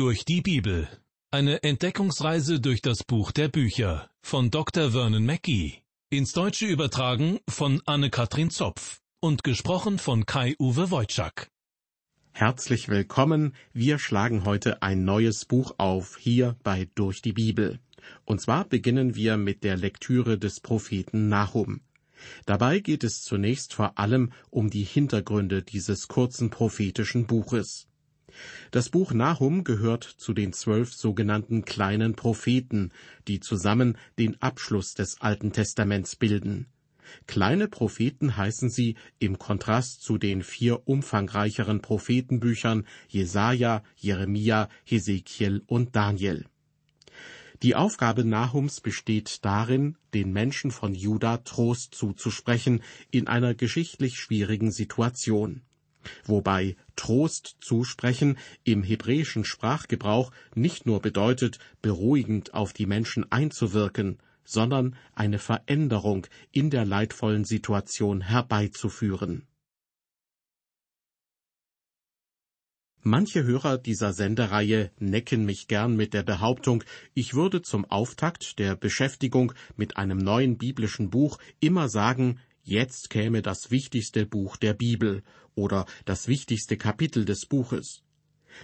Durch die Bibel. Eine Entdeckungsreise durch das Buch der Bücher von Dr. Vernon Mackey. Ins Deutsche übertragen von Anne-Katrin Zopf und gesprochen von Kai-Uwe Wojczak. Herzlich willkommen. Wir schlagen heute ein neues Buch auf, hier bei Durch die Bibel. Und zwar beginnen wir mit der Lektüre des Propheten Nahum. Dabei geht es zunächst vor allem um die Hintergründe dieses kurzen prophetischen Buches. Das Buch Nahum gehört zu den zwölf sogenannten kleinen Propheten, die zusammen den Abschluss des Alten Testaments bilden. Kleine Propheten heißen sie im Kontrast zu den vier umfangreicheren Prophetenbüchern Jesaja, Jeremia, Hesekiel und Daniel. Die Aufgabe Nahums besteht darin, den Menschen von Juda Trost zuzusprechen in einer geschichtlich schwierigen Situation wobei Trost zusprechen im hebräischen Sprachgebrauch nicht nur bedeutet, beruhigend auf die Menschen einzuwirken, sondern eine Veränderung in der leidvollen Situation herbeizuführen. Manche Hörer dieser Sendereihe necken mich gern mit der Behauptung, ich würde zum Auftakt der Beschäftigung mit einem neuen biblischen Buch immer sagen, jetzt käme das wichtigste Buch der Bibel oder das wichtigste Kapitel des Buches.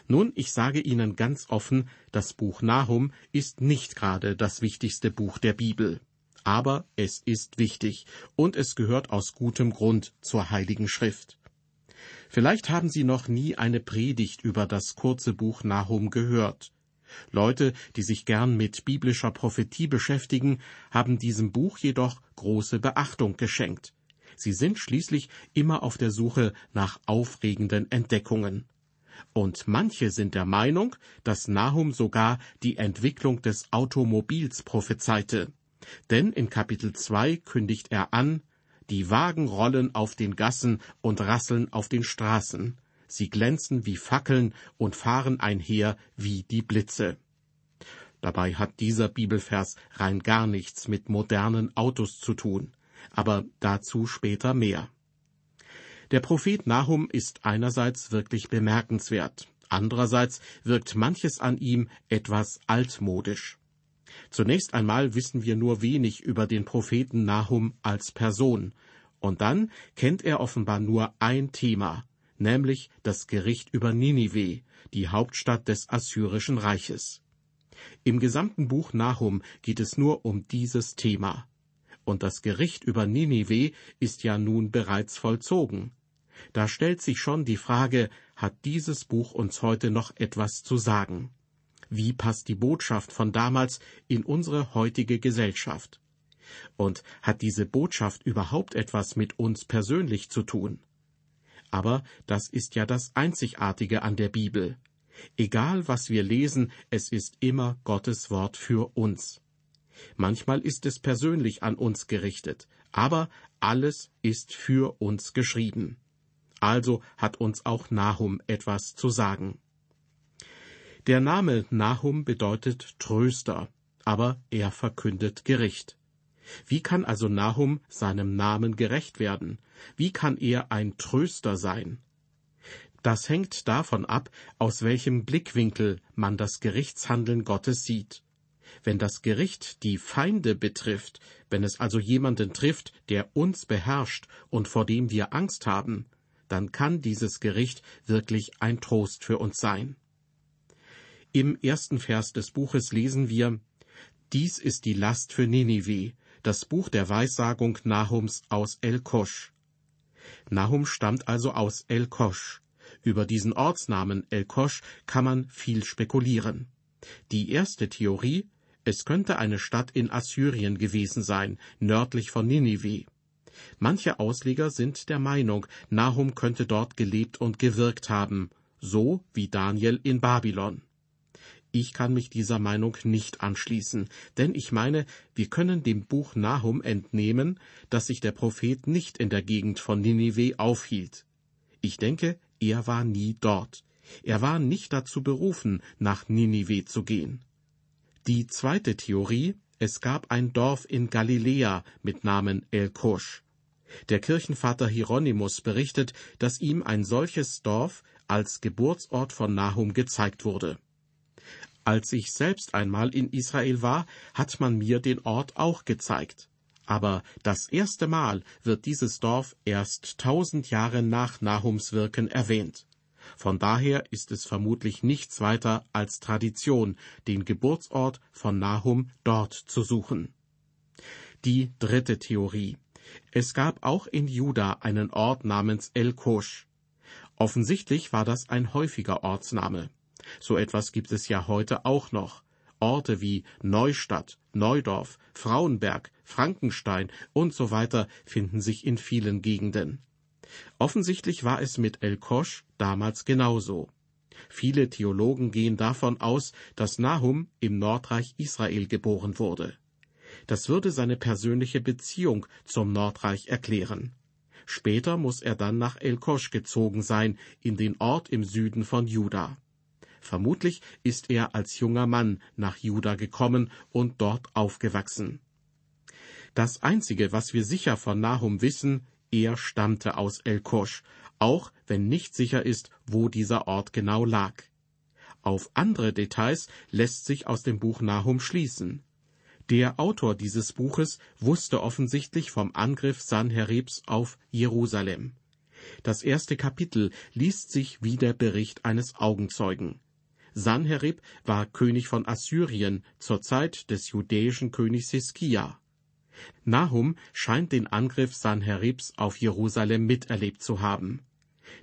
Nun, ich sage Ihnen ganz offen, das Buch Nahum ist nicht gerade das wichtigste Buch der Bibel. Aber es ist wichtig und es gehört aus gutem Grund zur Heiligen Schrift. Vielleicht haben Sie noch nie eine Predigt über das kurze Buch Nahum gehört. Leute, die sich gern mit biblischer Prophetie beschäftigen, haben diesem Buch jedoch große Beachtung geschenkt. Sie sind schließlich immer auf der Suche nach aufregenden Entdeckungen. Und manche sind der Meinung, dass Nahum sogar die Entwicklung des Automobils prophezeite. Denn in Kapitel 2 kündigt er an, die Wagen rollen auf den Gassen und rasseln auf den Straßen. Sie glänzen wie Fackeln und fahren einher wie die Blitze. Dabei hat dieser Bibelvers rein gar nichts mit modernen Autos zu tun aber dazu später mehr. Der Prophet Nahum ist einerseits wirklich bemerkenswert, andererseits wirkt manches an ihm etwas altmodisch. Zunächst einmal wissen wir nur wenig über den Propheten Nahum als Person, und dann kennt er offenbar nur ein Thema, nämlich das Gericht über Ninive, die Hauptstadt des Assyrischen Reiches. Im gesamten Buch Nahum geht es nur um dieses Thema und das Gericht über Ninive ist ja nun bereits vollzogen. Da stellt sich schon die Frage, hat dieses Buch uns heute noch etwas zu sagen? Wie passt die Botschaft von damals in unsere heutige Gesellschaft? Und hat diese Botschaft überhaupt etwas mit uns persönlich zu tun? Aber das ist ja das Einzigartige an der Bibel. Egal was wir lesen, es ist immer Gottes Wort für uns. Manchmal ist es persönlich an uns gerichtet, aber alles ist für uns geschrieben. Also hat uns auch Nahum etwas zu sagen. Der Name Nahum bedeutet Tröster, aber er verkündet Gericht. Wie kann also Nahum seinem Namen gerecht werden? Wie kann er ein Tröster sein? Das hängt davon ab, aus welchem Blickwinkel man das Gerichtshandeln Gottes sieht. Wenn das Gericht die Feinde betrifft, wenn es also jemanden trifft, der uns beherrscht und vor dem wir Angst haben, dann kann dieses Gericht wirklich ein Trost für uns sein. Im ersten Vers des Buches lesen wir Dies ist die Last für Ninive, das Buch der Weissagung Nahums aus El-Kosch. Nahum stammt also aus El-Kosch. Über diesen Ortsnamen El-Kosch kann man viel spekulieren. Die erste Theorie, es könnte eine Stadt in Assyrien gewesen sein, nördlich von Ninive. Manche Ausleger sind der Meinung, Nahum könnte dort gelebt und gewirkt haben, so wie Daniel in Babylon. Ich kann mich dieser Meinung nicht anschließen, denn ich meine, wir können dem Buch Nahum entnehmen, dass sich der Prophet nicht in der Gegend von Ninive aufhielt. Ich denke, er war nie dort. Er war nicht dazu berufen, nach Ninive zu gehen. Die zweite Theorie, es gab ein Dorf in Galiläa mit Namen El Kosch. Der Kirchenvater Hieronymus berichtet, dass ihm ein solches Dorf als Geburtsort von Nahum gezeigt wurde. Als ich selbst einmal in Israel war, hat man mir den Ort auch gezeigt. Aber das erste Mal wird dieses Dorf erst tausend Jahre nach Nahums Wirken erwähnt. Von daher ist es vermutlich nichts weiter als Tradition, den Geburtsort von Nahum dort zu suchen. Die dritte Theorie. Es gab auch in Juda einen Ort namens El-Kosh. Offensichtlich war das ein häufiger Ortsname. So etwas gibt es ja heute auch noch. Orte wie Neustadt, Neudorf, Frauenberg, Frankenstein und so weiter finden sich in vielen Gegenden. Offensichtlich war es mit El Kosch damals genauso. Viele Theologen gehen davon aus, dass Nahum im Nordreich Israel geboren wurde. Das würde seine persönliche Beziehung zum Nordreich erklären. Später muss er dann nach El Kosch gezogen sein, in den Ort im Süden von Juda. Vermutlich ist er als junger Mann nach Juda gekommen und dort aufgewachsen. Das Einzige, was wir sicher von Nahum wissen, er stammte aus El-Kosch, auch wenn nicht sicher ist, wo dieser Ort genau lag. Auf andere Details lässt sich aus dem Buch Nahum schließen. Der Autor dieses Buches wusste offensichtlich vom Angriff Sanheribs auf Jerusalem. Das erste Kapitel liest sich wie der Bericht eines Augenzeugen. Sanherib war König von Assyrien zur Zeit des judäischen Königs Hiskia. Nahum scheint den Angriff Sanheribs auf Jerusalem miterlebt zu haben.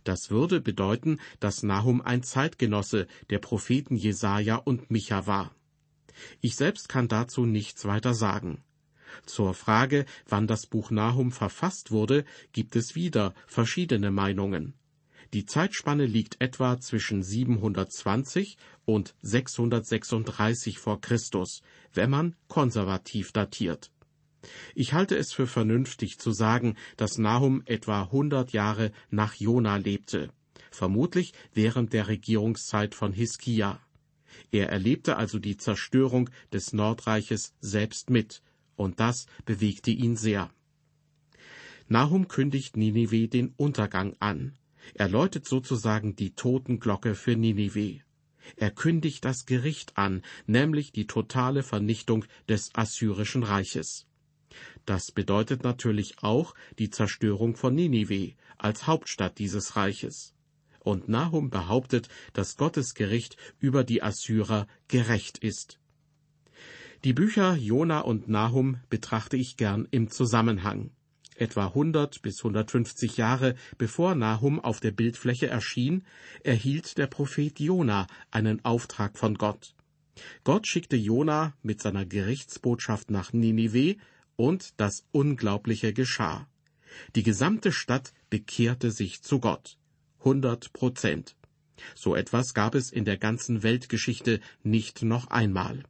Das würde bedeuten, dass Nahum ein Zeitgenosse der Propheten Jesaja und Micha war. Ich selbst kann dazu nichts weiter sagen. Zur Frage, wann das Buch Nahum verfasst wurde, gibt es wieder verschiedene Meinungen. Die Zeitspanne liegt etwa zwischen 720 und 636 vor Christus, wenn man konservativ datiert. Ich halte es für vernünftig zu sagen, dass Nahum etwa 100 Jahre nach Jona lebte, vermutlich während der Regierungszeit von Hiskia. Er erlebte also die Zerstörung des Nordreiches selbst mit, und das bewegte ihn sehr. Nahum kündigt Ninive den Untergang an. Er läutet sozusagen die Totenglocke für Ninive. Er kündigt das Gericht an, nämlich die totale Vernichtung des assyrischen Reiches. Das bedeutet natürlich auch die Zerstörung von Ninive als Hauptstadt dieses Reiches. Und Nahum behauptet, dass Gottes Gericht über die Assyrer gerecht ist. Die Bücher Jona und Nahum betrachte ich gern im Zusammenhang. Etwa 100 bis 150 Jahre bevor Nahum auf der Bildfläche erschien, erhielt der Prophet Jona einen Auftrag von Gott. Gott schickte Jona mit seiner Gerichtsbotschaft nach Ninive und das Unglaubliche geschah. Die gesamte Stadt bekehrte sich zu Gott. 100 Prozent. So etwas gab es in der ganzen Weltgeschichte nicht noch einmal.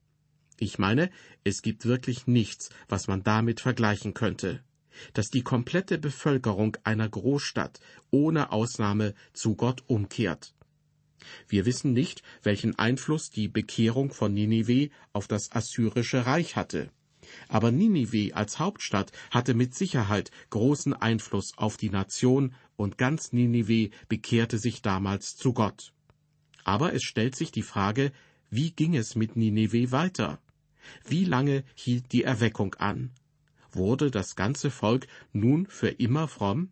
Ich meine, es gibt wirklich nichts, was man damit vergleichen könnte dass die komplette Bevölkerung einer Großstadt ohne Ausnahme zu Gott umkehrt. Wir wissen nicht, welchen Einfluss die Bekehrung von Ninive auf das assyrische Reich hatte. Aber Ninive als Hauptstadt hatte mit Sicherheit großen Einfluss auf die Nation und ganz Ninive bekehrte sich damals zu Gott. Aber es stellt sich die Frage, wie ging es mit Ninive weiter? Wie lange hielt die Erweckung an? Wurde das ganze Volk nun für immer fromm?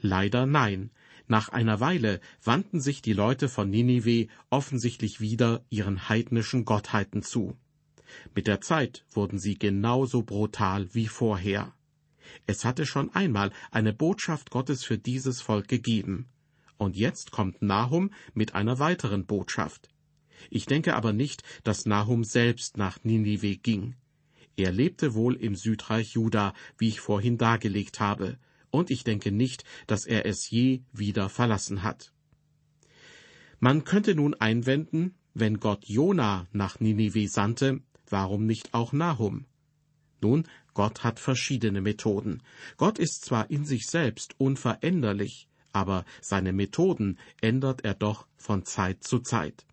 Leider nein. Nach einer Weile wandten sich die Leute von Ninive offensichtlich wieder ihren heidnischen Gottheiten zu. Mit der Zeit wurden sie genauso brutal wie vorher. Es hatte schon einmal eine Botschaft Gottes für dieses Volk gegeben. Und jetzt kommt Nahum mit einer weiteren Botschaft. Ich denke aber nicht, dass Nahum selbst nach Ninive ging. Er lebte wohl im Südreich Juda, wie ich vorhin dargelegt habe, und ich denke nicht, dass er es je wieder verlassen hat. Man könnte nun einwenden, wenn Gott Jona nach Ninive sandte, warum nicht auch Nahum? Nun, Gott hat verschiedene Methoden. Gott ist zwar in sich selbst unveränderlich, aber seine Methoden ändert er doch von Zeit zu Zeit.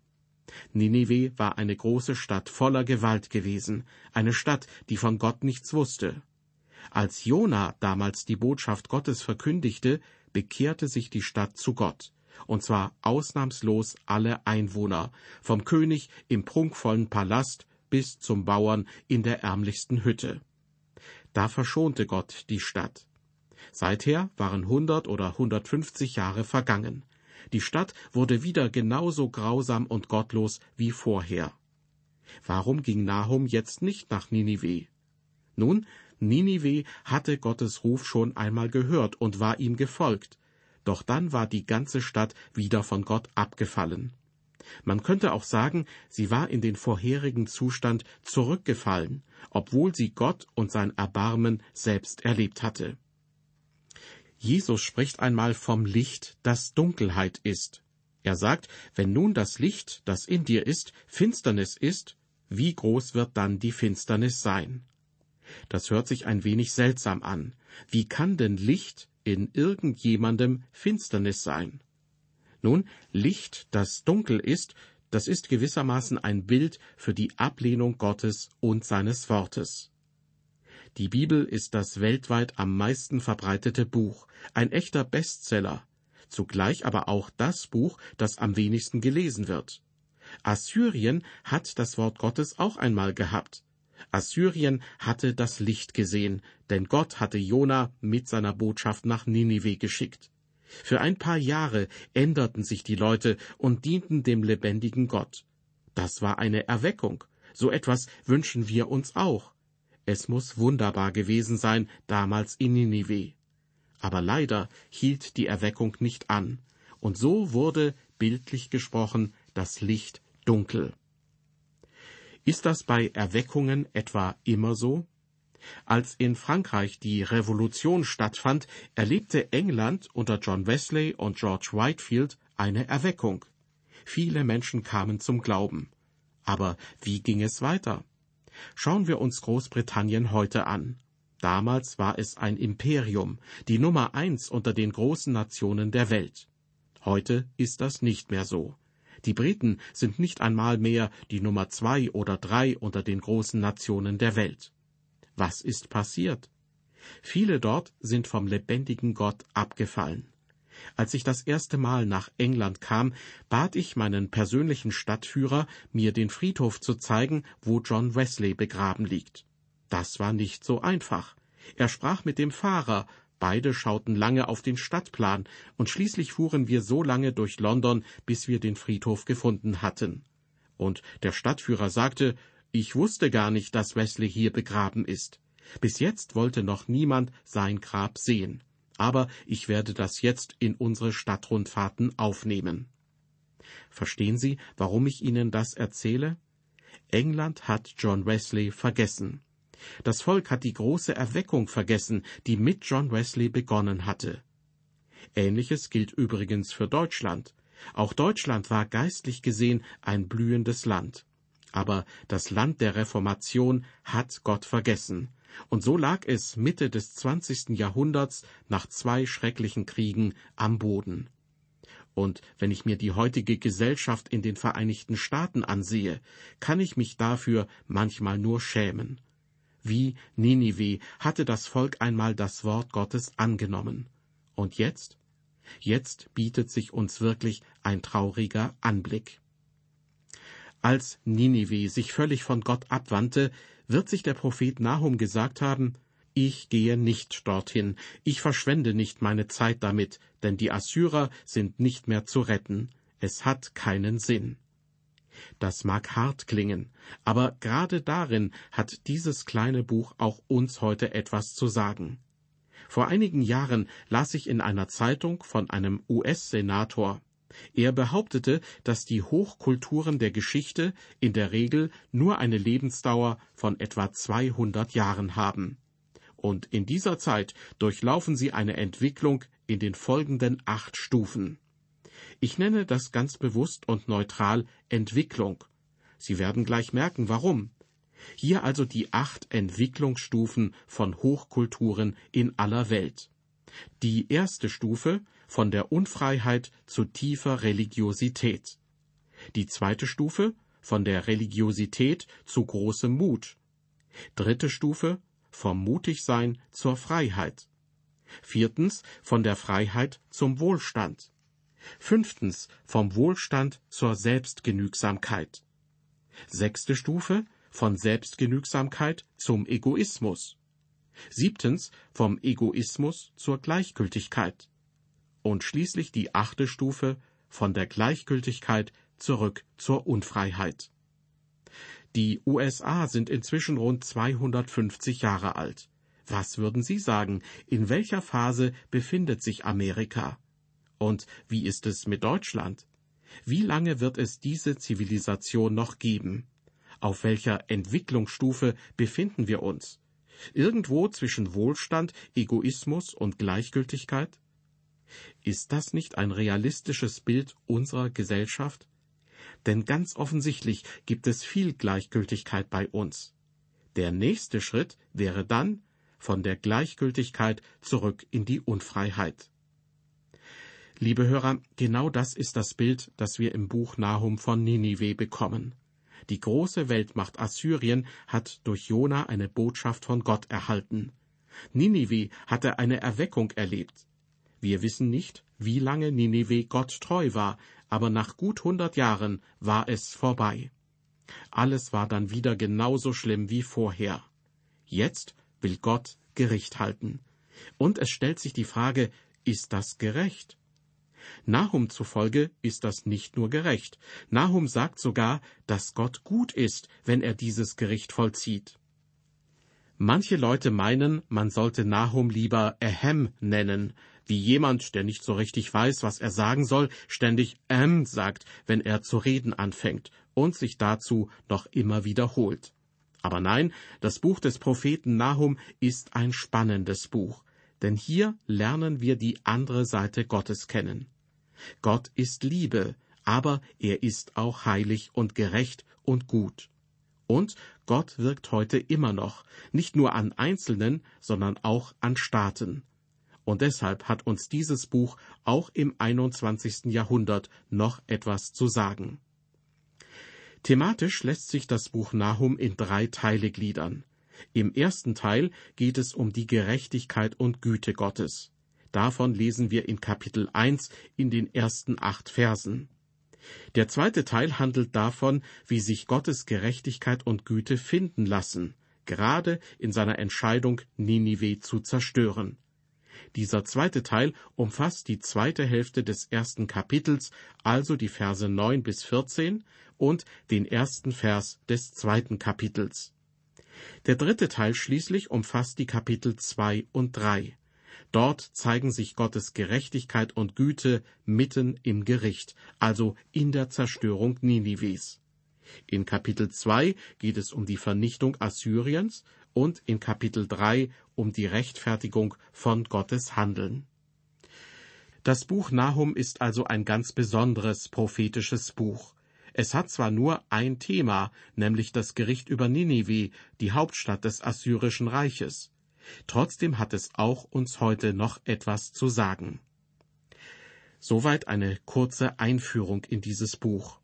Ninive war eine große Stadt voller Gewalt gewesen, eine Stadt, die von Gott nichts wusste. Als Jona damals die Botschaft Gottes verkündigte, bekehrte sich die Stadt zu Gott, und zwar ausnahmslos alle Einwohner, vom König im prunkvollen Palast bis zum Bauern in der ärmlichsten Hütte. Da verschonte Gott die Stadt. Seither waren hundert oder hundertfünfzig Jahre vergangen. Die Stadt wurde wieder genauso grausam und gottlos wie vorher. Warum ging Nahum jetzt nicht nach Ninive? Nun, Ninive hatte Gottes Ruf schon einmal gehört und war ihm gefolgt, doch dann war die ganze Stadt wieder von Gott abgefallen. Man könnte auch sagen, sie war in den vorherigen Zustand zurückgefallen, obwohl sie Gott und sein Erbarmen selbst erlebt hatte. Jesus spricht einmal vom Licht, das Dunkelheit ist. Er sagt, wenn nun das Licht, das in dir ist, Finsternis ist, wie groß wird dann die Finsternis sein? Das hört sich ein wenig seltsam an. Wie kann denn Licht in irgendjemandem Finsternis sein? Nun, Licht, das dunkel ist, das ist gewissermaßen ein Bild für die Ablehnung Gottes und seines Wortes. Die Bibel ist das weltweit am meisten verbreitete Buch, ein echter Bestseller, zugleich aber auch das Buch, das am wenigsten gelesen wird. Assyrien hat das Wort Gottes auch einmal gehabt. Assyrien hatte das Licht gesehen, denn Gott hatte Jona mit seiner Botschaft nach Ninive geschickt. Für ein paar Jahre änderten sich die Leute und dienten dem lebendigen Gott. Das war eine Erweckung. So etwas wünschen wir uns auch. Es muss wunderbar gewesen sein damals in Ninive. Aber leider hielt die Erweckung nicht an, und so wurde, bildlich gesprochen, das Licht dunkel. Ist das bei Erweckungen etwa immer so? Als in Frankreich die Revolution stattfand, erlebte England unter John Wesley und George Whitefield eine Erweckung. Viele Menschen kamen zum Glauben. Aber wie ging es weiter? Schauen wir uns Großbritannien heute an. Damals war es ein Imperium, die Nummer eins unter den großen Nationen der Welt. Heute ist das nicht mehr so. Die Briten sind nicht einmal mehr die Nummer zwei oder drei unter den großen Nationen der Welt. Was ist passiert? Viele dort sind vom lebendigen Gott abgefallen. Als ich das erste Mal nach England kam, bat ich meinen persönlichen Stadtführer, mir den Friedhof zu zeigen, wo John Wesley begraben liegt. Das war nicht so einfach. Er sprach mit dem Fahrer, Beide schauten lange auf den Stadtplan, und schließlich fuhren wir so lange durch London, bis wir den Friedhof gefunden hatten. Und der Stadtführer sagte, ich wusste gar nicht, dass Wesley hier begraben ist. Bis jetzt wollte noch niemand sein Grab sehen. Aber ich werde das jetzt in unsere Stadtrundfahrten aufnehmen. Verstehen Sie, warum ich Ihnen das erzähle? England hat John Wesley vergessen. Das Volk hat die große Erweckung vergessen, die mit John Wesley begonnen hatte. Ähnliches gilt übrigens für Deutschland. Auch Deutschland war geistlich gesehen ein blühendes Land. Aber das Land der Reformation hat Gott vergessen. Und so lag es Mitte des zwanzigsten Jahrhunderts nach zwei schrecklichen Kriegen am Boden. Und wenn ich mir die heutige Gesellschaft in den Vereinigten Staaten ansehe, kann ich mich dafür manchmal nur schämen. Wie Ninive hatte das Volk einmal das Wort Gottes angenommen. Und jetzt? Jetzt bietet sich uns wirklich ein trauriger Anblick. Als Ninive sich völlig von Gott abwandte, wird sich der Prophet Nahum gesagt haben, ich gehe nicht dorthin, ich verschwende nicht meine Zeit damit, denn die Assyrer sind nicht mehr zu retten, es hat keinen Sinn. Das mag hart klingen, aber gerade darin hat dieses kleine Buch auch uns heute etwas zu sagen. Vor einigen Jahren las ich in einer Zeitung von einem US-Senator. Er behauptete, dass die Hochkulturen der Geschichte in der Regel nur eine Lebensdauer von etwa 200 Jahren haben. Und in dieser Zeit durchlaufen sie eine Entwicklung in den folgenden acht Stufen. Ich nenne das ganz bewusst und neutral Entwicklung. Sie werden gleich merken, warum. Hier also die acht Entwicklungsstufen von Hochkulturen in aller Welt. Die erste Stufe von der Unfreiheit zu tiefer Religiosität. Die zweite Stufe von der Religiosität zu großem Mut. Dritte Stufe vom Mutigsein zur Freiheit. Viertens von der Freiheit zum Wohlstand. Fünftens vom Wohlstand zur Selbstgenügsamkeit. Sechste Stufe von Selbstgenügsamkeit zum Egoismus. Siebtens vom Egoismus zur Gleichgültigkeit. Und schließlich die achte Stufe von der Gleichgültigkeit zurück zur Unfreiheit. Die USA sind inzwischen rund 250 Jahre alt. Was würden Sie sagen, in welcher Phase befindet sich Amerika? Und wie ist es mit Deutschland? Wie lange wird es diese Zivilisation noch geben? Auf welcher Entwicklungsstufe befinden wir uns? Irgendwo zwischen Wohlstand, Egoismus und Gleichgültigkeit? Ist das nicht ein realistisches Bild unserer Gesellschaft? Denn ganz offensichtlich gibt es viel Gleichgültigkeit bei uns. Der nächste Schritt wäre dann von der Gleichgültigkeit zurück in die Unfreiheit. Liebe Hörer, genau das ist das Bild, das wir im Buch Nahum von Ninive bekommen. Die große Weltmacht Assyrien hat durch Jona eine Botschaft von Gott erhalten. Ninive hatte eine Erweckung erlebt. Wir wissen nicht, wie lange Ninive Gott treu war, aber nach gut hundert Jahren war es vorbei. Alles war dann wieder genauso schlimm wie vorher. Jetzt will Gott Gericht halten. Und es stellt sich die Frage, ist das gerecht? Nahum zufolge ist das nicht nur gerecht. Nahum sagt sogar, dass Gott gut ist, wenn er dieses Gericht vollzieht. Manche Leute meinen, man sollte Nahum lieber Ehem nennen, wie jemand, der nicht so richtig weiß, was er sagen soll, ständig ähm sagt, wenn er zu reden anfängt und sich dazu noch immer wiederholt. Aber nein, das Buch des Propheten Nahum ist ein spannendes Buch, denn hier lernen wir die andere Seite Gottes kennen. Gott ist Liebe, aber er ist auch heilig und gerecht und gut. Und Gott wirkt heute immer noch, nicht nur an Einzelnen, sondern auch an Staaten. Und deshalb hat uns dieses Buch auch im 21. Jahrhundert noch etwas zu sagen. Thematisch lässt sich das Buch Nahum in drei Teile gliedern. Im ersten Teil geht es um die Gerechtigkeit und Güte Gottes. Davon lesen wir in Kapitel 1 in den ersten acht Versen. Der zweite Teil handelt davon, wie sich Gottes Gerechtigkeit und Güte finden lassen, gerade in seiner Entscheidung, Ninive zu zerstören. Dieser zweite Teil umfasst die zweite Hälfte des ersten Kapitels, also die Verse 9 bis 14 und den ersten Vers des zweiten Kapitels. Der dritte Teil schließlich umfasst die Kapitel 2 und 3. Dort zeigen sich Gottes Gerechtigkeit und Güte mitten im Gericht, also in der Zerstörung Ninives. In Kapitel 2 geht es um die Vernichtung Assyriens und in Kapitel 3 um die Rechtfertigung von Gottes Handeln. Das Buch Nahum ist also ein ganz besonderes prophetisches Buch. Es hat zwar nur ein Thema, nämlich das Gericht über Ninive, die Hauptstadt des assyrischen Reiches. Trotzdem hat es auch uns heute noch etwas zu sagen. Soweit eine kurze Einführung in dieses Buch.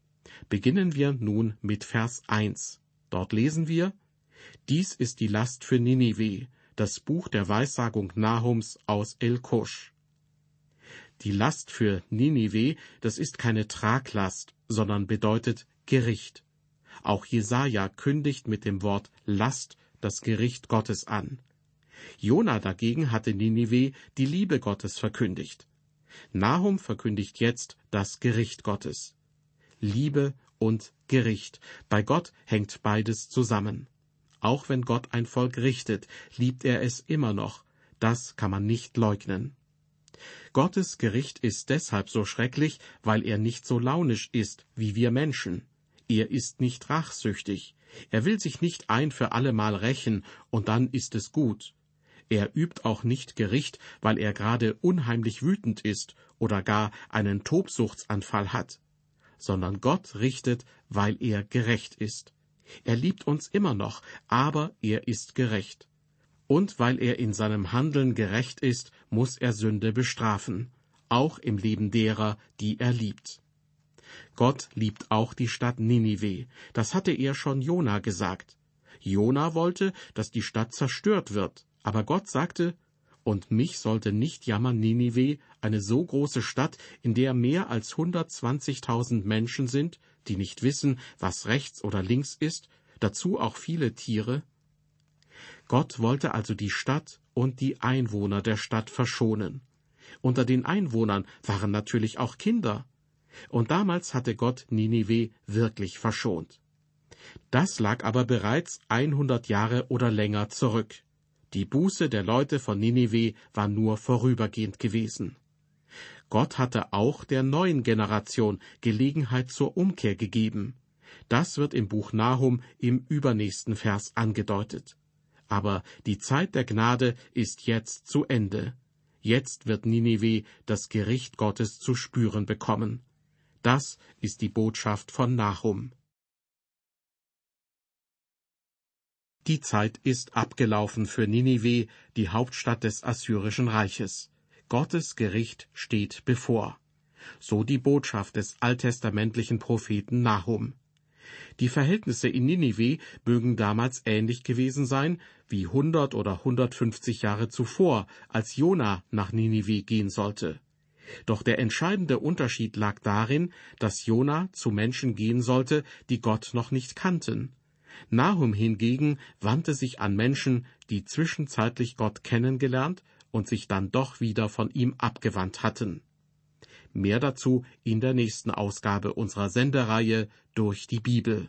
Beginnen wir nun mit Vers 1. Dort lesen wir, Dies ist die Last für Ninive, das Buch der Weissagung Nahums aus El-Kosch. Die Last für Ninive, das ist keine Traglast, sondern bedeutet Gericht. Auch Jesaja kündigt mit dem Wort Last das Gericht Gottes an. Jona dagegen hatte Ninive die Liebe Gottes verkündigt. Nahum verkündigt jetzt das Gericht Gottes. Liebe und Gericht. Bei Gott hängt beides zusammen. Auch wenn Gott ein Volk richtet, liebt er es immer noch. Das kann man nicht leugnen. Gottes Gericht ist deshalb so schrecklich, weil er nicht so launisch ist wie wir Menschen. Er ist nicht rachsüchtig. Er will sich nicht ein für allemal rächen, und dann ist es gut. Er übt auch nicht Gericht, weil er gerade unheimlich wütend ist oder gar einen Tobsuchtsanfall hat, sondern Gott richtet, weil er gerecht ist. Er liebt uns immer noch, aber er ist gerecht. Und weil er in seinem Handeln gerecht ist, muss er Sünde bestrafen, auch im Leben derer, die er liebt. Gott liebt auch die Stadt Ninive. Das hatte er schon Jona gesagt. Jona wollte, dass die Stadt zerstört wird. Aber Gott sagte, und mich sollte nicht jammern Ninive eine so große Stadt, in der mehr als 120.000 Menschen sind, die nicht wissen, was rechts oder links ist, dazu auch viele Tiere? Gott wollte also die Stadt und die Einwohner der Stadt verschonen. Unter den Einwohnern waren natürlich auch Kinder. Und damals hatte Gott Ninive wirklich verschont. Das lag aber bereits 100 Jahre oder länger zurück. Die Buße der Leute von Ninive war nur vorübergehend gewesen. Gott hatte auch der neuen Generation Gelegenheit zur Umkehr gegeben. Das wird im Buch Nahum im übernächsten Vers angedeutet. Aber die Zeit der Gnade ist jetzt zu Ende. Jetzt wird Ninive das Gericht Gottes zu spüren bekommen. Das ist die Botschaft von Nahum. Die Zeit ist abgelaufen für Ninive, die Hauptstadt des Assyrischen Reiches. Gottes Gericht steht bevor. So die Botschaft des alttestamentlichen Propheten Nahum. Die Verhältnisse in Ninive mögen damals ähnlich gewesen sein wie 100 oder 150 Jahre zuvor, als Jona nach Ninive gehen sollte. Doch der entscheidende Unterschied lag darin, dass Jona zu Menschen gehen sollte, die Gott noch nicht kannten. Nahum hingegen wandte sich an Menschen, die zwischenzeitlich Gott kennengelernt und sich dann doch wieder von ihm abgewandt hatten. Mehr dazu in der nächsten Ausgabe unserer Sendereihe durch die Bibel.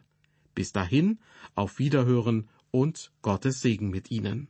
Bis dahin, auf Wiederhören und Gottes Segen mit Ihnen.